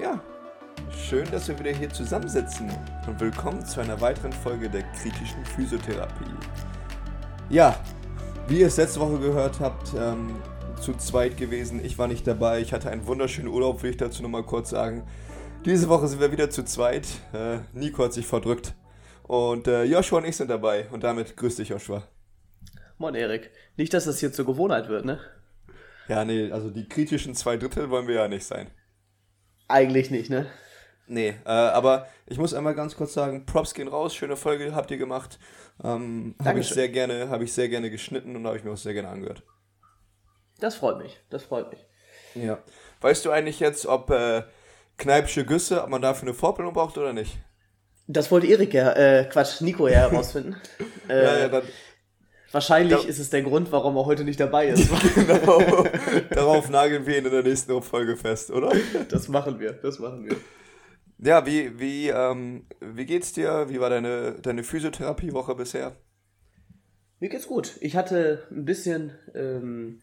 Ja, schön, dass wir wieder hier zusammensitzen und willkommen zu einer weiteren Folge der kritischen Physiotherapie. Ja, wie ihr es letzte Woche gehört habt, ähm, zu zweit gewesen. Ich war nicht dabei. Ich hatte einen wunderschönen Urlaub, will ich dazu nochmal kurz sagen. Diese Woche sind wir wieder zu zweit. Äh, Nico hat sich verdrückt. Und äh, Joshua und ich sind dabei. Und damit grüß dich, Joshua. Moin, Erik. Nicht, dass das hier zur Gewohnheit wird, ne? Ja, nee, also die kritischen zwei Drittel wollen wir ja nicht sein. Eigentlich nicht, ne? Nee, äh, aber ich muss einmal ganz kurz sagen, Props gehen raus, schöne Folge habt ihr gemacht. Ähm, habe ich sehr gerne, habe ich sehr gerne geschnitten und habe ich mir auch sehr gerne angehört. Das freut mich, das freut mich. Ja. Weißt du eigentlich jetzt, ob äh, Kneipsche Güsse, ob man dafür eine Vorbildung braucht oder nicht? Das wollte Erik ja, äh, Quatsch, Nico ja herausfinden. äh, ja, ja, dann, wahrscheinlich da, ist es der Grund, warum er heute nicht dabei ist. genau. Darauf nageln wir ihn in der nächsten Folge fest, oder? Das machen wir, das machen wir. Ja, wie, wie, ähm, wie geht's dir? Wie war deine, deine Physiotherapiewoche bisher? Mir geht's gut. Ich hatte ein bisschen, ähm,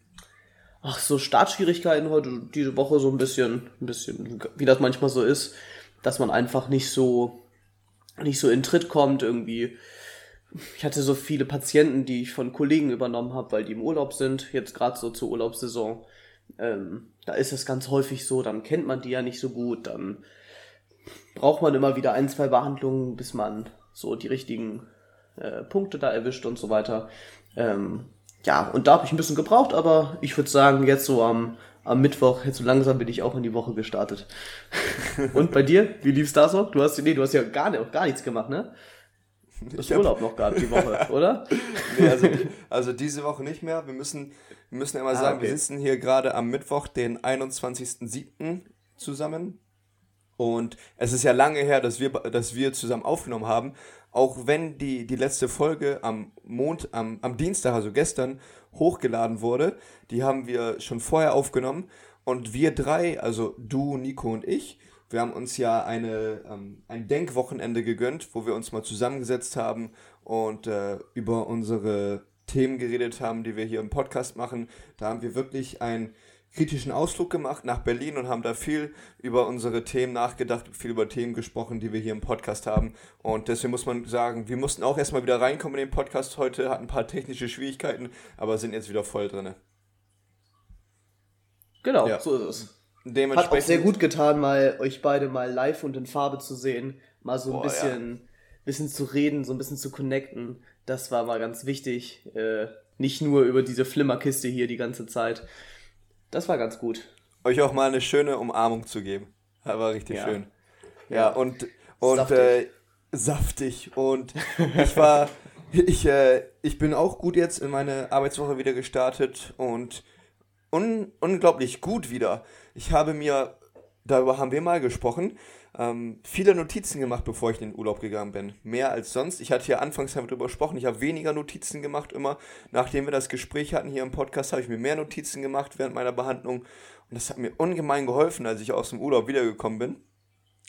ach, so Startschwierigkeiten heute, diese Woche so ein bisschen, ein bisschen, wie das manchmal so ist, dass man einfach nicht so, nicht so in Tritt kommt irgendwie. Ich hatte so viele Patienten, die ich von Kollegen übernommen habe, weil die im Urlaub sind, jetzt gerade so zur Urlaubssaison. Ähm, da ist es ganz häufig so, dann kennt man die ja nicht so gut, dann braucht man immer wieder ein, zwei Behandlungen, bis man so die richtigen äh, Punkte da erwischt und so weiter. Ähm, ja, und da habe ich ein bisschen gebraucht, aber ich würde sagen, jetzt so am, am Mittwoch, jetzt so langsam bin ich auch in die Woche gestartet. und bei dir? Wie lief's da so? Du hast, nee, du hast ja gar, gar nichts gemacht, ne? Du hast Urlaub noch gehabt die Woche, oder? nee, also, also, diese Woche nicht mehr. Wir müssen, wir müssen immer ah, sagen, okay. wir sitzen hier gerade am Mittwoch, den 21.07. zusammen. Und es ist ja lange her, dass wir, dass wir zusammen aufgenommen haben. Auch wenn die, die letzte Folge am Mond, am, am Dienstag, also gestern, hochgeladen wurde, die haben wir schon vorher aufgenommen. Und wir drei, also du, Nico und ich, wir haben uns ja eine, ähm, ein Denkwochenende gegönnt, wo wir uns mal zusammengesetzt haben und äh, über unsere Themen geredet haben, die wir hier im Podcast machen. Da haben wir wirklich ein kritischen Ausflug gemacht nach Berlin und haben da viel über unsere Themen nachgedacht, viel über Themen gesprochen, die wir hier im Podcast haben. Und deswegen muss man sagen, wir mussten auch erstmal wieder reinkommen in den Podcast heute, hatten ein paar technische Schwierigkeiten, aber sind jetzt wieder voll drin. Genau, ja. so ist es. Hat auch sehr gut getan, mal euch beide mal live und in Farbe zu sehen, mal so ein Boah, bisschen, ja. bisschen zu reden, so ein bisschen zu connecten. Das war mal ganz wichtig. Äh, nicht nur über diese Flimmerkiste hier die ganze Zeit. Das war ganz gut. Euch auch mal eine schöne Umarmung zu geben. Das war richtig ja. schön. Ja, ja, und, und saftig. Äh, saftig. Und ich war, ich, äh, ich bin auch gut jetzt in meine Arbeitswoche wieder gestartet und un, unglaublich gut wieder. Ich habe mir, darüber haben wir mal gesprochen, ähm, viele Notizen gemacht, bevor ich in den Urlaub gegangen bin. Mehr als sonst. Ich hatte ja anfangs darüber gesprochen, ich habe weniger Notizen gemacht immer. Nachdem wir das Gespräch hatten hier im Podcast, habe ich mir mehr Notizen gemacht während meiner Behandlung. Und das hat mir ungemein geholfen, als ich aus dem Urlaub wiedergekommen bin.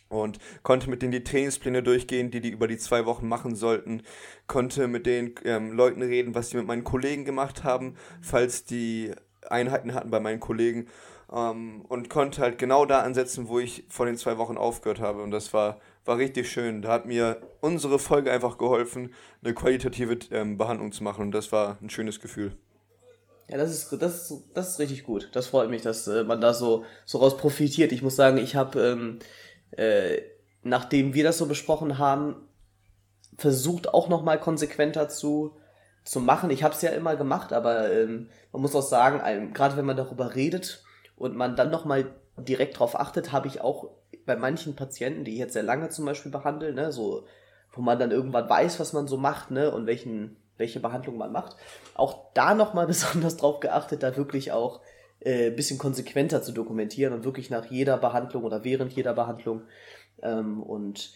Und konnte mit denen die Trainingspläne durchgehen, die die über die zwei Wochen machen sollten. Konnte mit den ähm, Leuten reden, was die mit meinen Kollegen gemacht haben, falls die Einheiten hatten bei meinen Kollegen ähm, und konnte halt genau da ansetzen, wo ich vor den zwei Wochen aufgehört habe. Und das war, war richtig schön. Da hat mir unsere Folge einfach geholfen, eine qualitative ähm, Behandlung zu machen. Und das war ein schönes Gefühl. Ja, das ist, das, ist, das ist richtig gut. Das freut mich, dass äh, man da so, so raus profitiert. Ich muss sagen, ich habe, ähm, äh, nachdem wir das so besprochen haben, versucht auch nochmal konsequenter zu, zu machen. Ich habe es ja immer gemacht, aber ähm, man muss auch sagen, gerade wenn man darüber redet, und man dann nochmal direkt drauf achtet, habe ich auch bei manchen Patienten, die ich jetzt sehr lange zum Beispiel behandle, ne, so, wo man dann irgendwann weiß, was man so macht, ne, und welchen, welche Behandlung man macht, auch da nochmal besonders drauf geachtet, da wirklich auch äh, bisschen konsequenter zu dokumentieren und wirklich nach jeder Behandlung oder während jeder Behandlung. Ähm, und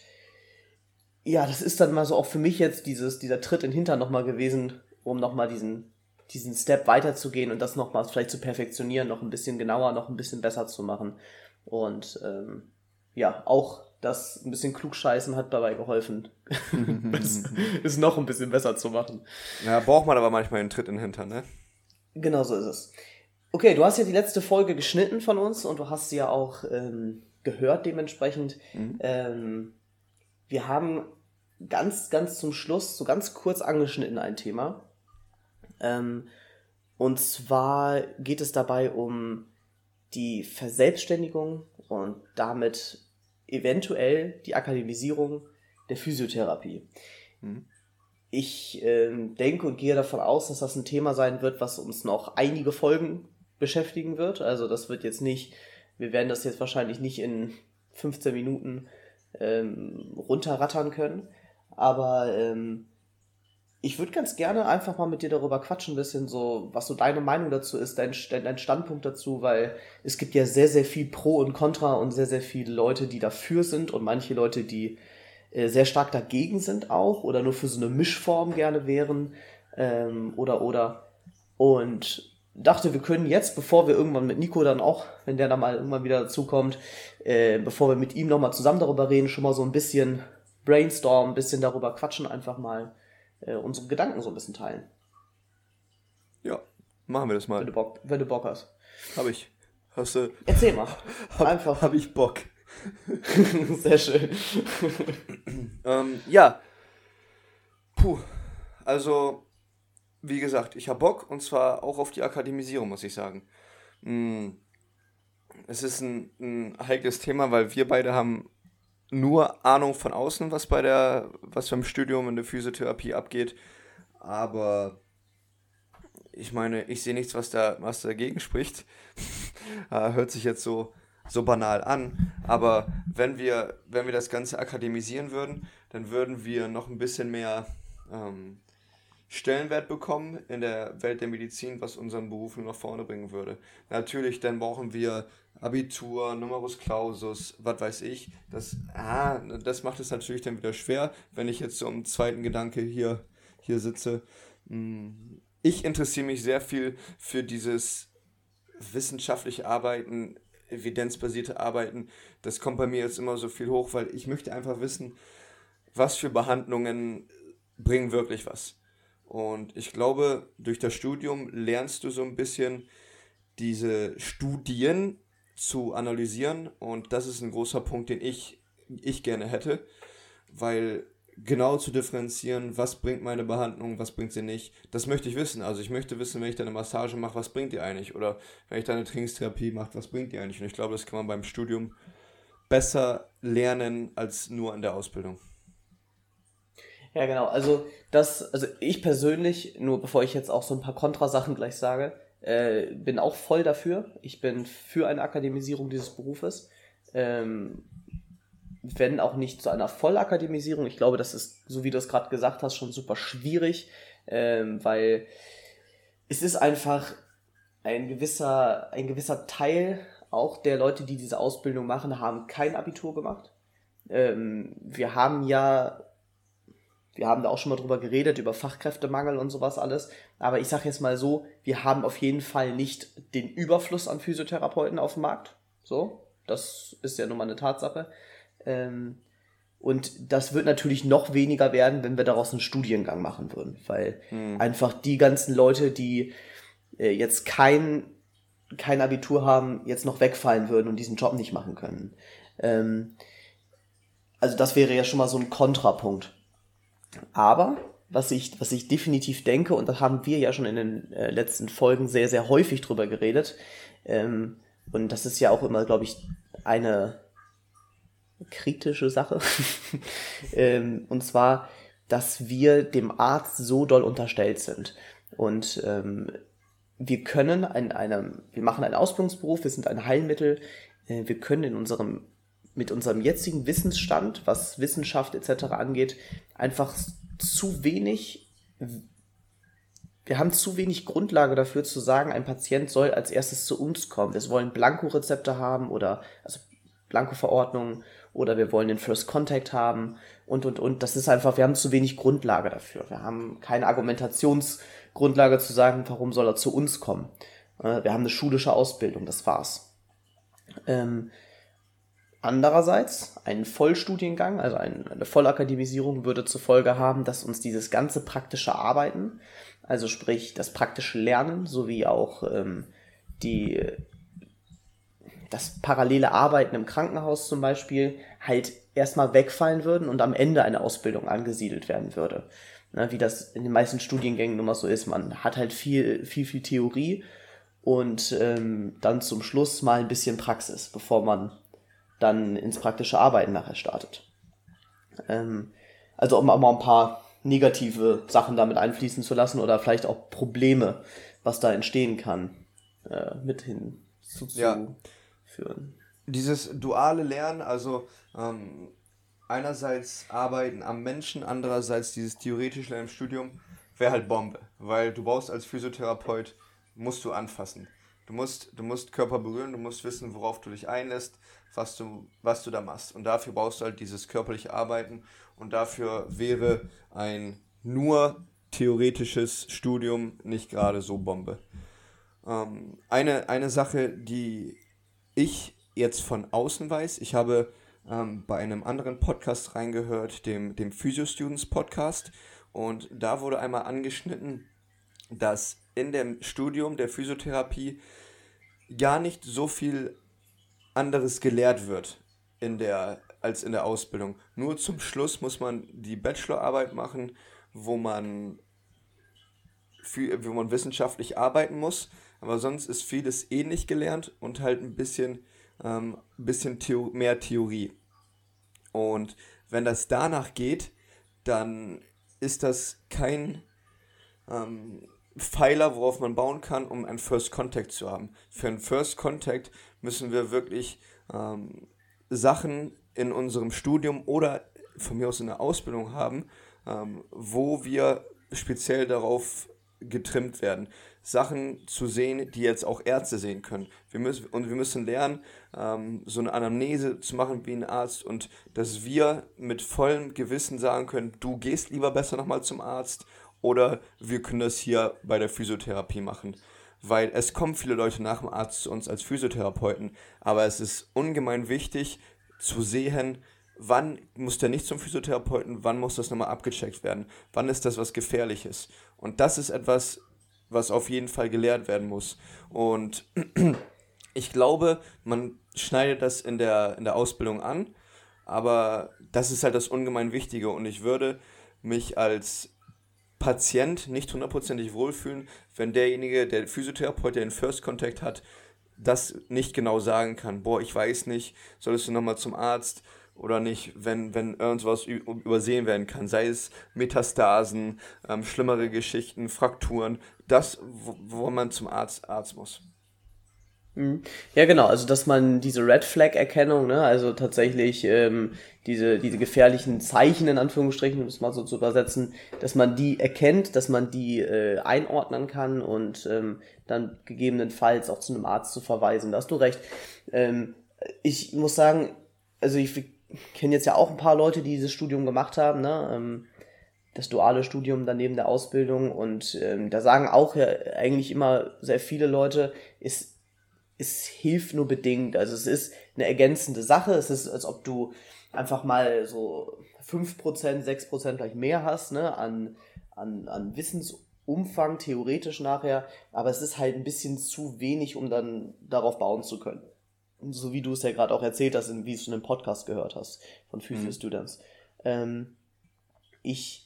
ja, das ist dann mal so auch für mich jetzt dieses, dieser Tritt in den Hintern nochmal gewesen, um nochmal diesen diesen Step weiterzugehen und das nochmal vielleicht zu perfektionieren, noch ein bisschen genauer, noch ein bisschen besser zu machen. Und ähm, ja, auch das ein bisschen klugscheißen hat dabei geholfen, es noch ein bisschen besser zu machen. Ja, braucht man aber manchmal einen Tritt in den Hintern, ne? Genau so ist es. Okay, du hast ja die letzte Folge geschnitten von uns und du hast sie ja auch ähm, gehört dementsprechend. Mhm. Ähm, wir haben ganz, ganz zum Schluss, so ganz kurz angeschnitten ein Thema. Ähm, und zwar geht es dabei um die Verselbstständigung und damit eventuell die Akademisierung der Physiotherapie. Mhm. Ich äh, denke und gehe davon aus, dass das ein Thema sein wird, was uns noch einige Folgen beschäftigen wird. Also das wird jetzt nicht, wir werden das jetzt wahrscheinlich nicht in 15 Minuten ähm, runterrattern können. Aber ähm, ich würde ganz gerne einfach mal mit dir darüber quatschen, ein bisschen so, was so deine Meinung dazu ist, dein, dein Standpunkt dazu, weil es gibt ja sehr, sehr viel Pro und Contra und sehr, sehr viele Leute, die dafür sind und manche Leute, die äh, sehr stark dagegen sind auch oder nur für so eine Mischform gerne wären ähm, oder oder. Und dachte, wir können jetzt, bevor wir irgendwann mit Nico dann auch, wenn der dann mal irgendwann wieder dazukommt, äh, bevor wir mit ihm nochmal zusammen darüber reden, schon mal so ein bisschen brainstormen, ein bisschen darüber quatschen, einfach mal äh, unsere Gedanken so ein bisschen teilen. Ja, machen wir das mal. Wenn du Bock, wenn du Bock hast. Hab ich. Hast du. Erzähl mal. Hab, einfach. Hab ich Bock. Sehr schön. ähm, ja. Puh. Also, wie gesagt, ich habe Bock und zwar auch auf die Akademisierung, muss ich sagen. Hm. Es ist ein, ein heikles Thema, weil wir beide haben nur Ahnung von außen, was bei der, was beim Studium in der Physiotherapie abgeht. Aber ich meine, ich sehe nichts, was da, was dagegen spricht. Ah, hört sich jetzt so, so banal an. Aber wenn wir, wenn wir das Ganze akademisieren würden, dann würden wir noch ein bisschen mehr ähm, Stellenwert bekommen in der Welt der Medizin, was unseren Beruf nur nach vorne bringen würde. Natürlich, dann brauchen wir Abitur, Numerus Clausus, was weiß ich. Das, ah, das macht es natürlich dann wieder schwer, wenn ich jetzt so im zweiten Gedanke hier, hier sitze. Hm, ich interessiere mich sehr viel für dieses wissenschaftliche Arbeiten, evidenzbasierte Arbeiten. Das kommt bei mir jetzt immer so viel hoch, weil ich möchte einfach wissen, was für Behandlungen bringen wirklich was. Und ich glaube, durch das Studium lernst du so ein bisschen diese Studien zu analysieren. Und das ist ein großer Punkt, den ich, ich gerne hätte, weil genau zu differenzieren, was bringt meine Behandlung, was bringt sie nicht, das möchte ich wissen. Also ich möchte wissen, wenn ich da eine Massage mache, was bringt die eigentlich? Oder wenn ich da eine Trainingstherapie mache, was bringt die eigentlich? Und ich glaube, das kann man beim Studium besser lernen als nur in der Ausbildung. Ja, genau. Also das, also ich persönlich, nur bevor ich jetzt auch so ein paar Kontrasachen gleich sage, äh, bin auch voll dafür. Ich bin für eine Akademisierung dieses Berufes. Ähm, wenn auch nicht zu einer Vollakademisierung. Ich glaube, das ist, so wie du es gerade gesagt hast, schon super schwierig, ähm, weil es ist einfach ein gewisser, ein gewisser Teil auch der Leute, die diese Ausbildung machen, haben kein Abitur gemacht. Ähm, wir haben ja wir haben da auch schon mal drüber geredet, über Fachkräftemangel und sowas alles. Aber ich sage jetzt mal so, wir haben auf jeden Fall nicht den Überfluss an Physiotherapeuten auf dem Markt. So, das ist ja nun mal eine Tatsache. Ähm, und das wird natürlich noch weniger werden, wenn wir daraus einen Studiengang machen würden, weil hm. einfach die ganzen Leute, die äh, jetzt kein, kein Abitur haben, jetzt noch wegfallen würden und diesen Job nicht machen können. Ähm, also das wäre ja schon mal so ein Kontrapunkt. Aber was ich, was ich definitiv denke, und da haben wir ja schon in den äh, letzten Folgen sehr, sehr häufig drüber geredet, ähm, und das ist ja auch immer, glaube ich, eine kritische Sache, ähm, und zwar, dass wir dem Arzt so doll unterstellt sind. Und ähm, wir können in einem, wir machen einen Ausbildungsberuf, wir sind ein Heilmittel, äh, wir können in unserem mit unserem jetzigen Wissensstand, was Wissenschaft etc. angeht, einfach zu wenig, wir haben zu wenig Grundlage dafür zu sagen, ein Patient soll als erstes zu uns kommen. Wir wollen Blanko-Rezepte haben oder also Blanko-Verordnungen oder wir wollen den First Contact haben und und und. Das ist einfach, wir haben zu wenig Grundlage dafür. Wir haben keine Argumentationsgrundlage zu sagen, warum soll er zu uns kommen. Äh, wir haben eine schulische Ausbildung, das war's. Ähm, Andererseits, ein Vollstudiengang, also eine Vollakademisierung würde zur Folge haben, dass uns dieses ganze praktische Arbeiten, also sprich das praktische Lernen sowie auch ähm, die, dass parallele Arbeiten im Krankenhaus zum Beispiel halt erstmal wegfallen würden und am Ende eine Ausbildung angesiedelt werden würde. Na, wie das in den meisten Studiengängen immer so ist. Man hat halt viel, viel, viel Theorie und ähm, dann zum Schluss mal ein bisschen Praxis, bevor man dann ins praktische Arbeiten nachher startet. Ähm, also um auch mal ein paar negative Sachen damit einfließen zu lassen oder vielleicht auch Probleme, was da entstehen kann, äh, mit hinzuführen. Ja. Dieses duale Lernen, also ähm, einerseits arbeiten am Menschen, andererseits dieses theoretische Lernen im Studium, wäre halt Bombe, weil du brauchst als Physiotherapeut, musst du anfassen. Du musst, du musst Körper berühren, du musst wissen, worauf du dich einlässt, was du, was du da machst. Und dafür brauchst du halt dieses körperliche Arbeiten und dafür wäre ein nur theoretisches Studium nicht gerade so Bombe. Ähm, eine, eine Sache, die ich jetzt von außen weiß, ich habe ähm, bei einem anderen Podcast reingehört, dem, dem Physio Students Podcast, und da wurde einmal angeschnitten, dass in dem Studium der Physiotherapie gar nicht so viel anderes gelehrt wird in der, als in der Ausbildung. Nur zum Schluss muss man die Bachelorarbeit machen, wo man, für, wo man wissenschaftlich arbeiten muss. Aber sonst ist vieles ähnlich gelernt und halt ein bisschen, ähm, bisschen Theo mehr Theorie. Und wenn das danach geht, dann ist das kein ähm, Pfeiler, worauf man bauen kann, um einen First Contact zu haben. Für einen First Contact müssen wir wirklich ähm, Sachen in unserem Studium oder von mir aus in der Ausbildung haben, ähm, wo wir speziell darauf getrimmt werden. Sachen zu sehen, die jetzt auch Ärzte sehen können. Wir müssen, und wir müssen lernen, ähm, so eine Anamnese zu machen wie ein Arzt und dass wir mit vollem Gewissen sagen können, du gehst lieber besser nochmal zum Arzt oder wir können das hier bei der Physiotherapie machen. Weil es kommen viele Leute nach dem Arzt zu uns als Physiotherapeuten, aber es ist ungemein wichtig zu sehen, wann muss der nicht zum Physiotherapeuten, wann muss das nochmal abgecheckt werden, wann ist das was Gefährliches. Und das ist etwas, was auf jeden Fall gelehrt werden muss. Und ich glaube, man schneidet das in der, in der Ausbildung an, aber das ist halt das ungemein Wichtige und ich würde mich als Patient nicht hundertprozentig wohlfühlen, wenn derjenige, der Physiotherapeut, der den First Contact hat, das nicht genau sagen kann. Boah, ich weiß nicht, solltest du nochmal zum Arzt oder nicht, wenn, wenn irgendwas übersehen werden kann, sei es Metastasen, ähm, schlimmere Geschichten, Frakturen, das, wo, wo man zum Arzt, Arzt muss. Mhm. Ja, genau, also dass man diese Red Flag-Erkennung, ne, also tatsächlich ähm, diese, diese gefährlichen Zeichen in Anführungsstrichen, um es mal so zu übersetzen, dass man die erkennt, dass man die äh, einordnen kann und ähm, dann gegebenenfalls auch zu einem Arzt zu verweisen. Da hast du recht. Ähm, ich muss sagen, also ich kenne jetzt ja auch ein paar Leute, die dieses Studium gemacht haben, ne? Ähm, das duale Studium daneben der Ausbildung und ähm, da sagen auch ja eigentlich immer sehr viele Leute, ist es hilft nur bedingt. Also es ist eine ergänzende Sache. Es ist, als ob du einfach mal so 5%, 6% vielleicht mehr hast, ne, an, an, an Wissensumfang, theoretisch nachher. Aber es ist halt ein bisschen zu wenig, um dann darauf bauen zu können. Und so wie du es ja gerade auch erzählt hast, wie du es in einem Podcast gehört hast von Physio mhm. Students. Ähm, ich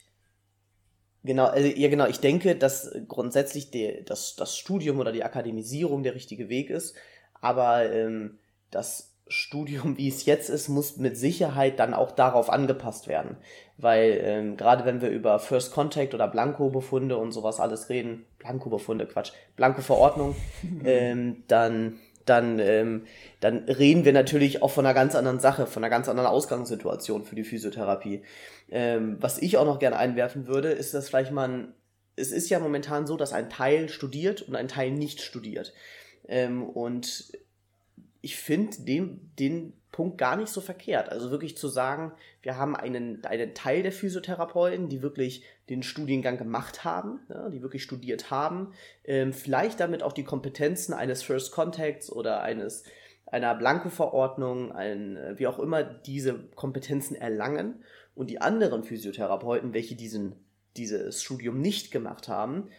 Genau, also, ja genau, ich denke, dass grundsätzlich der, das, das Studium oder die Akademisierung der richtige Weg ist, aber ähm, das Studium, wie es jetzt ist, muss mit Sicherheit dann auch darauf angepasst werden. Weil ähm, gerade wenn wir über First Contact oder Blanko-Befunde und sowas alles reden, Blanko-Befunde, Quatsch, Blanko-Verordnung, ähm, dann dann, ähm, dann reden wir natürlich auch von einer ganz anderen Sache, von einer ganz anderen Ausgangssituation für die Physiotherapie. Ähm, was ich auch noch gerne einwerfen würde, ist, dass vielleicht man, es ist ja momentan so, dass ein Teil studiert und ein Teil nicht studiert. Ähm, und ich finde den, den Punkt gar nicht so verkehrt. Also wirklich zu sagen, wir haben einen, einen Teil der Physiotherapeuten, die wirklich den Studiengang gemacht haben, ja, die wirklich studiert haben, ähm, vielleicht damit auch die Kompetenzen eines First Contacts oder eines einer Blanko-Verordnung, ein, wie auch immer diese Kompetenzen erlangen und die anderen Physiotherapeuten, welche diesen, dieses Studium nicht gemacht haben,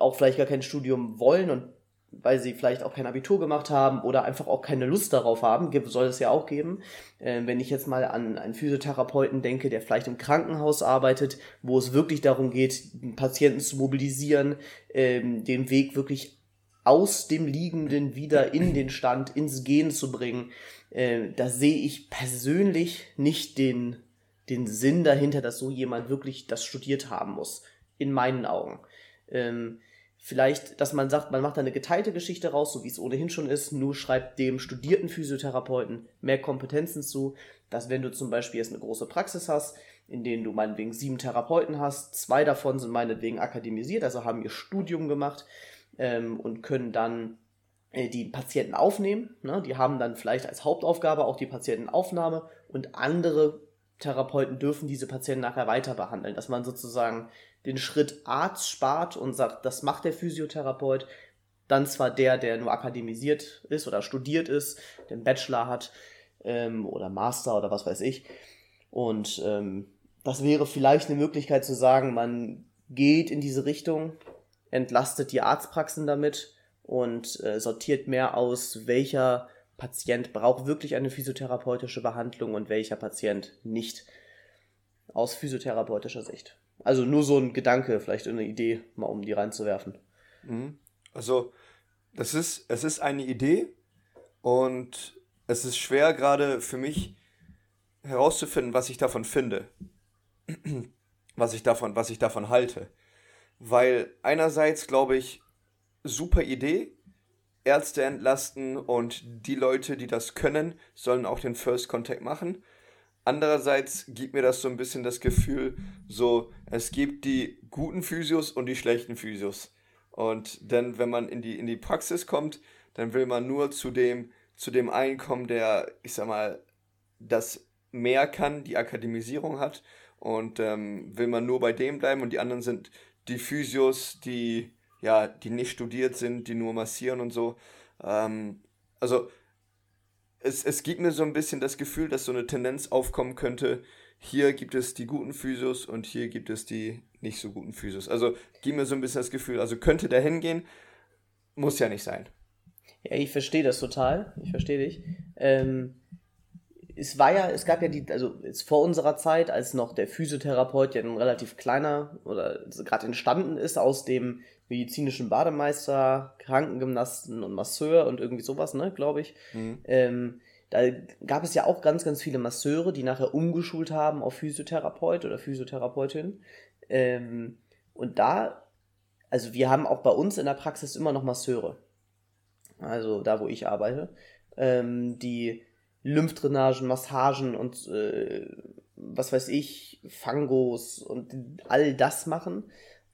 auch vielleicht gar kein Studium wollen und weil sie vielleicht auch kein Abitur gemacht haben oder einfach auch keine Lust darauf haben, soll es ja auch geben. Äh, wenn ich jetzt mal an einen Physiotherapeuten denke, der vielleicht im Krankenhaus arbeitet, wo es wirklich darum geht, Patienten zu mobilisieren, ähm, den Weg wirklich aus dem Liegenden wieder in den Stand, ins Gehen zu bringen, äh, da sehe ich persönlich nicht den, den Sinn dahinter, dass so jemand wirklich das studiert haben muss. In meinen Augen. Ähm, Vielleicht, dass man sagt, man macht da eine geteilte Geschichte raus, so wie es ohnehin schon ist, nur schreibt dem studierten Physiotherapeuten mehr Kompetenzen zu, dass wenn du zum Beispiel jetzt eine große Praxis hast, in denen du meinetwegen sieben Therapeuten hast, zwei davon sind meinetwegen akademisiert, also haben ihr Studium gemacht ähm, und können dann äh, die Patienten aufnehmen. Ne? Die haben dann vielleicht als Hauptaufgabe auch die Patientenaufnahme und andere Therapeuten dürfen diese Patienten nachher weiter behandeln, dass man sozusagen den Schritt Arzt spart und sagt, das macht der Physiotherapeut, dann zwar der, der nur akademisiert ist oder studiert ist, den Bachelor hat ähm, oder Master oder was weiß ich. Und ähm, das wäre vielleicht eine Möglichkeit zu sagen, man geht in diese Richtung, entlastet die Arztpraxen damit und äh, sortiert mehr aus, welcher Patient braucht wirklich eine physiotherapeutische Behandlung und welcher Patient nicht. Aus physiotherapeutischer Sicht. Also nur so ein Gedanke, vielleicht eine Idee, mal um die reinzuwerfen. Mhm. Also, das ist, es ist eine Idee und es ist schwer gerade für mich herauszufinden, was ich davon finde. was ich davon, was ich davon halte. Weil einerseits glaube ich, super Idee, Ärzte entlasten und die Leute, die das können, sollen auch den First Contact machen. Andererseits gibt mir das so ein bisschen das Gefühl, so, es gibt die guten Physios und die schlechten Physios. Und dann, wenn man in die, in die Praxis kommt, dann will man nur zu dem, zu dem einen kommen, der, ich sag mal, das mehr kann, die Akademisierung hat. Und ähm, will man nur bei dem bleiben und die anderen sind die Physios, die, ja, die nicht studiert sind, die nur massieren und so. Ähm, also es, es gibt mir so ein bisschen das Gefühl, dass so eine Tendenz aufkommen könnte, hier gibt es die guten Physios und hier gibt es die nicht so guten Physios. Also gibt mir so ein bisschen das Gefühl, also könnte der hingehen, muss ja nicht sein. Ja, ich verstehe das total. Ich verstehe dich. Ähm, es war ja, es gab ja die, also jetzt vor unserer Zeit, als noch der Physiotherapeut ja ein relativ kleiner oder gerade entstanden ist aus dem medizinischen Bademeister, Krankengymnasten und Masseur und irgendwie sowas, ne, glaube ich. Mhm. Ähm, da gab es ja auch ganz, ganz viele Masseure, die nachher umgeschult haben auf Physiotherapeut oder Physiotherapeutin. Ähm, und da, also wir haben auch bei uns in der Praxis immer noch Masseure. Also da, wo ich arbeite, ähm, die Lymphdrainagen, Massagen und äh, was weiß ich, Fangos und all das machen.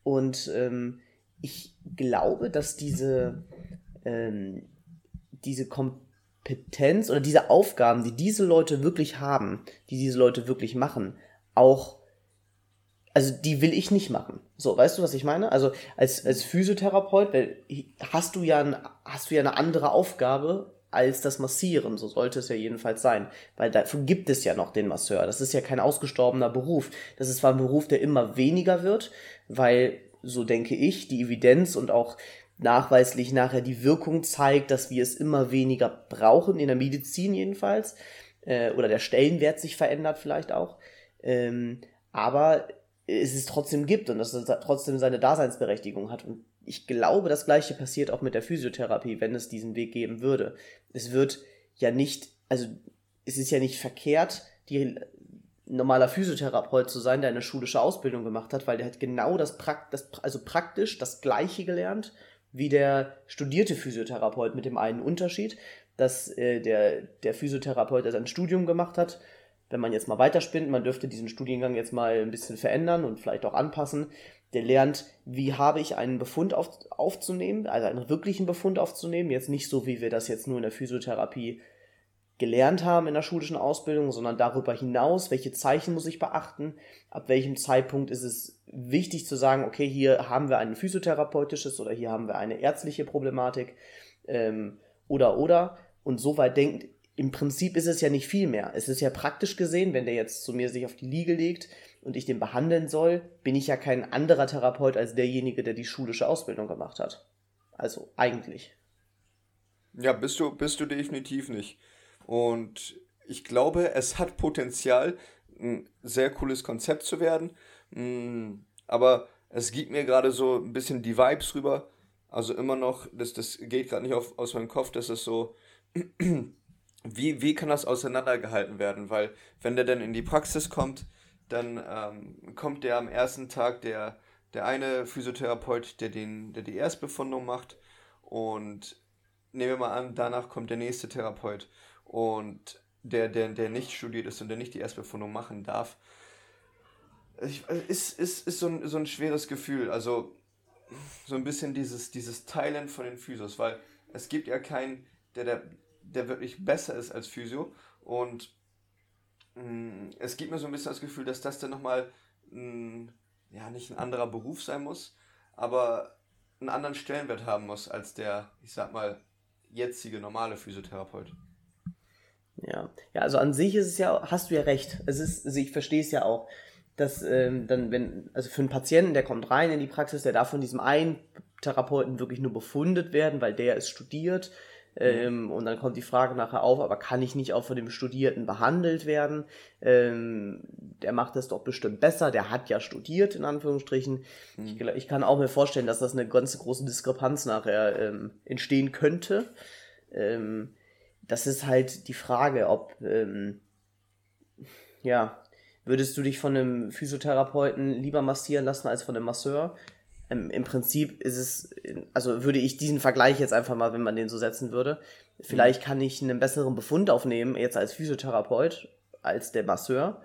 Und ähm, ich glaube, dass diese, ähm, diese Kompetenz oder diese Aufgaben, die diese Leute wirklich haben, die diese Leute wirklich machen, auch, also die will ich nicht machen. So, weißt du, was ich meine? Also als, als Physiotherapeut hast du ja, hast du ja eine andere Aufgabe als das Massieren. So sollte es ja jedenfalls sein. Weil dafür gibt es ja noch den Masseur. Das ist ja kein ausgestorbener Beruf. Das ist zwar ein Beruf, der immer weniger wird, weil so denke ich, die Evidenz und auch nachweislich nachher die Wirkung zeigt, dass wir es immer weniger brauchen, in der Medizin jedenfalls, äh, oder der Stellenwert sich verändert vielleicht auch, ähm, aber es es trotzdem gibt und dass es trotzdem seine Daseinsberechtigung hat. Und ich glaube, das gleiche passiert auch mit der Physiotherapie, wenn es diesen Weg geben würde. Es wird ja nicht, also es ist ja nicht verkehrt, die normaler Physiotherapeut zu sein, der eine schulische Ausbildung gemacht hat, weil der hat genau das, Prakt das also praktisch das gleiche gelernt wie der studierte Physiotherapeut mit dem einen Unterschied, dass äh, der, der Physiotherapeut, der sein Studium gemacht hat, wenn man jetzt mal weiterspinnt, man dürfte diesen Studiengang jetzt mal ein bisschen verändern und vielleicht auch anpassen, der lernt, wie habe ich einen Befund auf, aufzunehmen, also einen wirklichen Befund aufzunehmen, jetzt nicht so, wie wir das jetzt nur in der Physiotherapie gelernt haben in der schulischen Ausbildung, sondern darüber hinaus, welche Zeichen muss ich beachten, ab welchem Zeitpunkt ist es wichtig zu sagen, okay, hier haben wir ein physiotherapeutisches oder hier haben wir eine ärztliche Problematik ähm, oder oder und so weit denkt, im Prinzip ist es ja nicht viel mehr. Es ist ja praktisch gesehen, wenn der jetzt zu mir sich auf die Liege legt und ich den behandeln soll, bin ich ja kein anderer Therapeut als derjenige, der die schulische Ausbildung gemacht hat. Also eigentlich. Ja, bist du, bist du definitiv nicht. Und ich glaube, es hat Potenzial, ein sehr cooles Konzept zu werden. Mm, aber es gibt mir gerade so ein bisschen die Vibes rüber. Also immer noch, das, das geht gerade nicht auf, aus meinem Kopf, dass es so, wie, wie kann das auseinandergehalten werden? Weil wenn der dann in die Praxis kommt, dann ähm, kommt der am ersten Tag der, der eine Physiotherapeut, der, den, der die Erstbefundung macht. Und nehmen wir mal an, danach kommt der nächste Therapeut. Und der, der, der nicht studiert ist und der nicht die Erstbefundung machen darf, ist, ist, ist so, ein, so ein schweres Gefühl. Also so ein bisschen dieses, dieses Teilen von den Physios, weil es gibt ja keinen, der, der, der wirklich besser ist als Physio. Und es gibt mir so ein bisschen das Gefühl, dass das dann nochmal ja nicht ein anderer Beruf sein muss, aber einen anderen Stellenwert haben muss als der, ich sag mal, jetzige normale Physiotherapeut. Ja, ja, also an sich ist es ja, hast du ja recht. Es ist, also ich verstehe es ja auch, dass ähm, dann, wenn, also für einen Patienten, der kommt rein in die Praxis, der darf von diesem einen Therapeuten wirklich nur befundet werden, weil der ist studiert. Ähm, und dann kommt die Frage nachher auf, aber kann ich nicht auch von dem Studierten behandelt werden? Ähm, der macht das doch bestimmt besser, der hat ja studiert, in Anführungsstrichen. Mhm. Ich, ich, kann auch mir vorstellen, dass das eine ganz große Diskrepanz nachher ähm, entstehen könnte. Ähm, das ist halt die Frage, ob, ähm, ja, würdest du dich von einem Physiotherapeuten lieber massieren lassen als von einem Masseur? Ähm, Im Prinzip ist es, also würde ich diesen Vergleich jetzt einfach mal, wenn man den so setzen würde, vielleicht kann ich einen besseren Befund aufnehmen, jetzt als Physiotherapeut, als der Masseur.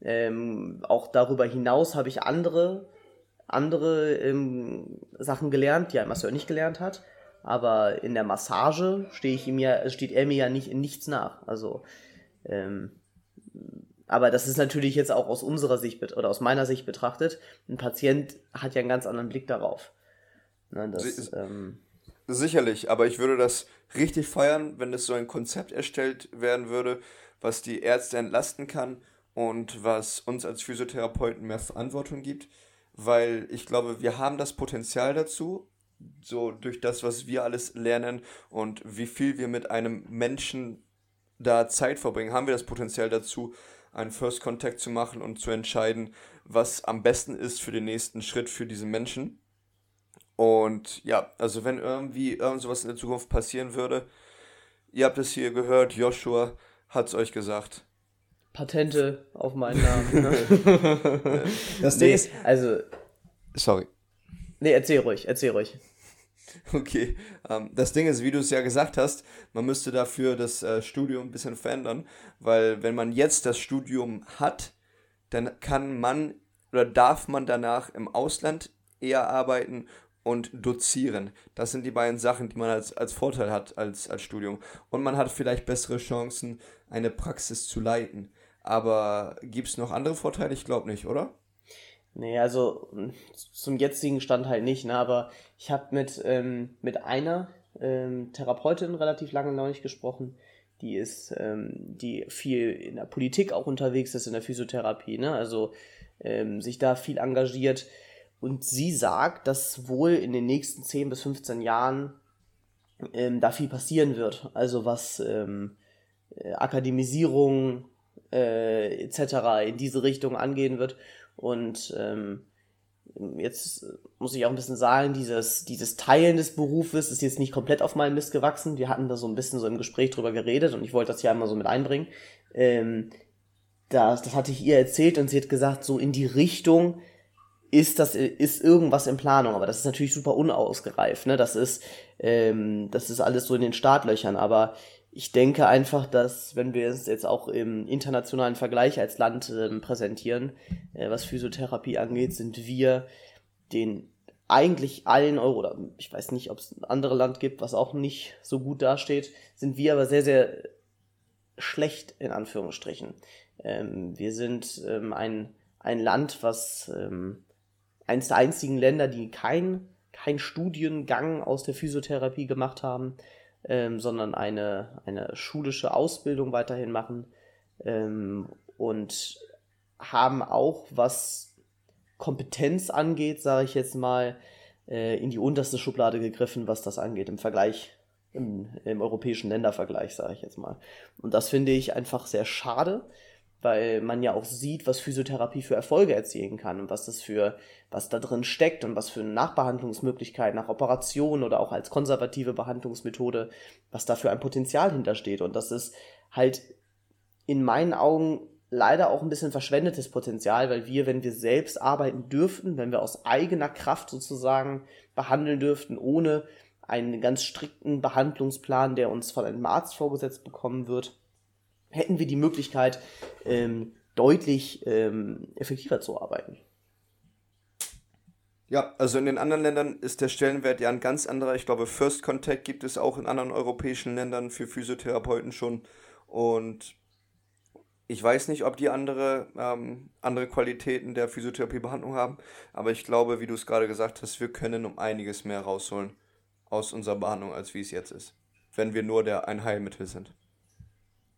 Ähm, auch darüber hinaus habe ich andere, andere ähm, Sachen gelernt, die ein Masseur nicht gelernt hat. Aber in der Massage stehe ich ihm ja, steht er mir ja nicht in nichts nach. Also, ähm, aber das ist natürlich jetzt auch aus unserer Sicht oder aus meiner Sicht betrachtet. Ein Patient hat ja einen ganz anderen Blick darauf. Ne, das, ähm, Sicherlich, aber ich würde das richtig feiern, wenn es so ein Konzept erstellt werden würde, was die Ärzte entlasten kann und was uns als Physiotherapeuten mehr Verantwortung gibt, weil ich glaube, wir haben das Potenzial dazu, so durch das, was wir alles lernen und wie viel wir mit einem Menschen da Zeit verbringen, haben wir das Potenzial dazu, einen First Contact zu machen und zu entscheiden, was am besten ist für den nächsten Schritt für diesen Menschen. Und ja, also wenn irgendwie irgend sowas in der Zukunft passieren würde, ihr habt es hier gehört, Joshua hat es euch gesagt. Patente auf meinen Namen. Ne? das Ding nee, ist. Also. Sorry. Nee, erzähl ruhig, erzähl ruhig. Okay, ähm, das Ding ist, wie du es ja gesagt hast, man müsste dafür das äh, Studium ein bisschen verändern, weil wenn man jetzt das Studium hat, dann kann man oder darf man danach im Ausland eher arbeiten und dozieren. Das sind die beiden Sachen, die man als, als Vorteil hat als, als Studium. Und man hat vielleicht bessere Chancen, eine Praxis zu leiten. Aber gibt es noch andere Vorteile? Ich glaube nicht, oder? Nee, also zum jetzigen Stand halt nicht, ne? aber ich habe mit, ähm, mit einer ähm, Therapeutin relativ lange noch nicht gesprochen, die ist, ähm, die viel in der Politik auch unterwegs ist, in der Physiotherapie, ne? also ähm, sich da viel engagiert und sie sagt, dass wohl in den nächsten 10 bis 15 Jahren ähm, da viel passieren wird, also was ähm, äh, Akademisierung äh, etc. in diese Richtung angehen wird und ähm, jetzt muss ich auch ein bisschen sagen, dieses, dieses Teilen des Berufes ist jetzt nicht komplett auf meinen Mist gewachsen. Wir hatten da so ein bisschen so im Gespräch drüber geredet und ich wollte das hier einmal so mit einbringen. Ähm, das, das hatte ich ihr erzählt und sie hat gesagt, so in die Richtung ist das ist irgendwas in Planung, aber das ist natürlich super unausgereift, ne? Das ist ähm, das ist alles so in den Startlöchern, aber ich denke einfach, dass wenn wir es jetzt auch im internationalen Vergleich als Land äh, präsentieren, äh, was Physiotherapie angeht, sind wir den eigentlich allen Euro, oder ich weiß nicht, ob es ein anderes Land gibt, was auch nicht so gut dasteht, sind wir aber sehr, sehr schlecht in Anführungsstrichen. Ähm, wir sind ähm, ein, ein Land, was ähm, eines der einzigen Länder, die kein, kein Studiengang aus der Physiotherapie gemacht haben ähm, sondern eine, eine schulische Ausbildung weiterhin machen ähm, und haben auch, was Kompetenz angeht, sage ich jetzt mal, äh, in die unterste Schublade gegriffen, was das angeht, im Vergleich im, im europäischen Ländervergleich, sage ich jetzt mal. Und das finde ich einfach sehr schade, weil man ja auch sieht, was Physiotherapie für Erfolge erzielen kann und was das für, was da drin steckt und was für eine Nachbehandlungsmöglichkeit nach Operation oder auch als konservative Behandlungsmethode, was da für ein Potenzial hintersteht. Und das ist halt in meinen Augen leider auch ein bisschen verschwendetes Potenzial, weil wir, wenn wir selbst arbeiten dürften, wenn wir aus eigener Kraft sozusagen behandeln dürften, ohne einen ganz strikten Behandlungsplan, der uns von einem Arzt vorgesetzt bekommen wird, hätten wir die Möglichkeit, ähm, deutlich ähm, effektiver zu arbeiten. Ja, also in den anderen Ländern ist der Stellenwert ja ein ganz anderer. Ich glaube, First Contact gibt es auch in anderen europäischen Ländern für Physiotherapeuten schon. Und ich weiß nicht, ob die andere, ähm, andere Qualitäten der Physiotherapiebehandlung haben, aber ich glaube, wie du es gerade gesagt hast, wir können um einiges mehr rausholen aus unserer Behandlung, als wie es jetzt ist. Wenn wir nur der ein Heilmittel sind.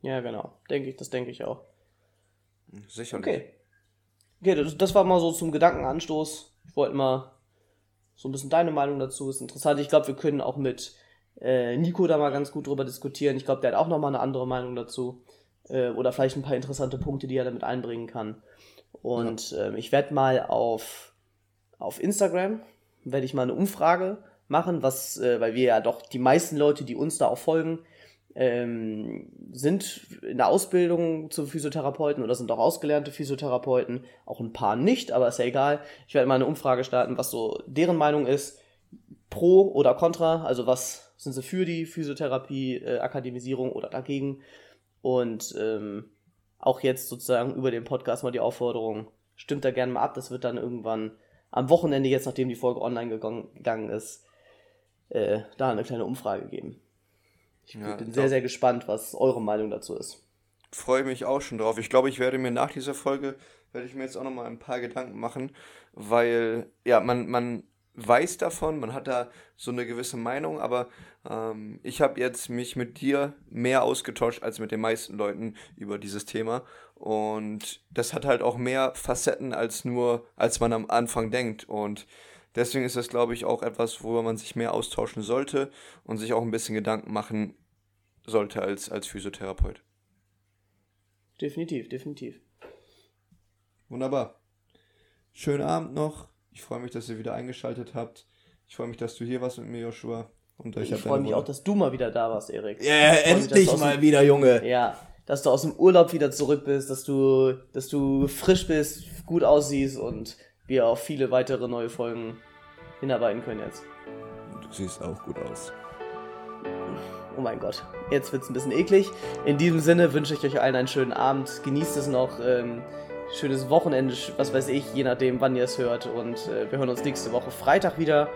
Ja, genau. Denke ich, das denke ich auch. Sicher. Okay. Okay, das, das war mal so zum Gedankenanstoß. Ich wollte mal so ein bisschen deine Meinung dazu. Ist interessant. Ich glaube, wir können auch mit äh, Nico da mal ganz gut drüber diskutieren. Ich glaube, der hat auch nochmal eine andere Meinung dazu äh, oder vielleicht ein paar interessante Punkte, die er damit einbringen kann. Und ja. ähm, ich werde mal auf, auf Instagram, werde ich mal eine Umfrage machen, was, äh, weil wir ja doch die meisten Leute, die uns da auch folgen, ähm, sind in der Ausbildung zum Physiotherapeuten oder sind auch ausgelernte Physiotherapeuten, auch ein paar nicht, aber ist ja egal. Ich werde mal eine Umfrage starten, was so deren Meinung ist, pro oder contra, also was sind sie für die Physiotherapie, äh, Akademisierung oder dagegen. Und ähm, auch jetzt sozusagen über den Podcast mal die Aufforderung, stimmt da gerne mal ab. Das wird dann irgendwann am Wochenende, jetzt nachdem die Folge online gegangen ist, äh, da eine kleine Umfrage geben. Ich ja, bin sehr, sehr gespannt, was eure Meinung dazu ist. Freue mich auch schon drauf. Ich glaube, ich werde mir nach dieser Folge, werde ich mir jetzt auch nochmal ein paar Gedanken machen, weil, ja, man, man weiß davon, man hat da so eine gewisse Meinung, aber ähm, ich habe jetzt mich mit dir mehr ausgetauscht als mit den meisten Leuten über dieses Thema und das hat halt auch mehr Facetten als nur, als man am Anfang denkt und deswegen ist das, glaube ich, auch etwas, worüber man sich mehr austauschen sollte und sich auch ein bisschen Gedanken machen sollte als, als Physiotherapeut. Definitiv, definitiv. Wunderbar. Schönen Abend noch. Ich freue mich, dass ihr wieder eingeschaltet habt. Ich freue mich, dass du hier warst mit mir, Joshua. Und ich, ich freue mich auch, dass du mal wieder da warst, Erik. Ja, yeah, endlich mal dem, wieder, Junge. Ja, dass du aus dem Urlaub wieder zurück bist, dass du, dass du frisch bist, gut aussiehst und wir auf viele weitere neue Folgen hinarbeiten können jetzt. Du siehst auch gut aus. Oh mein Gott, jetzt wird es ein bisschen eklig. In diesem Sinne wünsche ich euch allen einen schönen Abend. Genießt es noch. Ähm, schönes Wochenende, was weiß ich, je nachdem, wann ihr es hört. Und äh, wir hören uns nächste Woche Freitag wieder.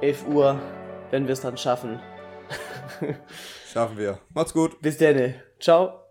11 Uhr, wenn wir es dann schaffen. schaffen wir. Macht's gut. Bis dann. Ciao.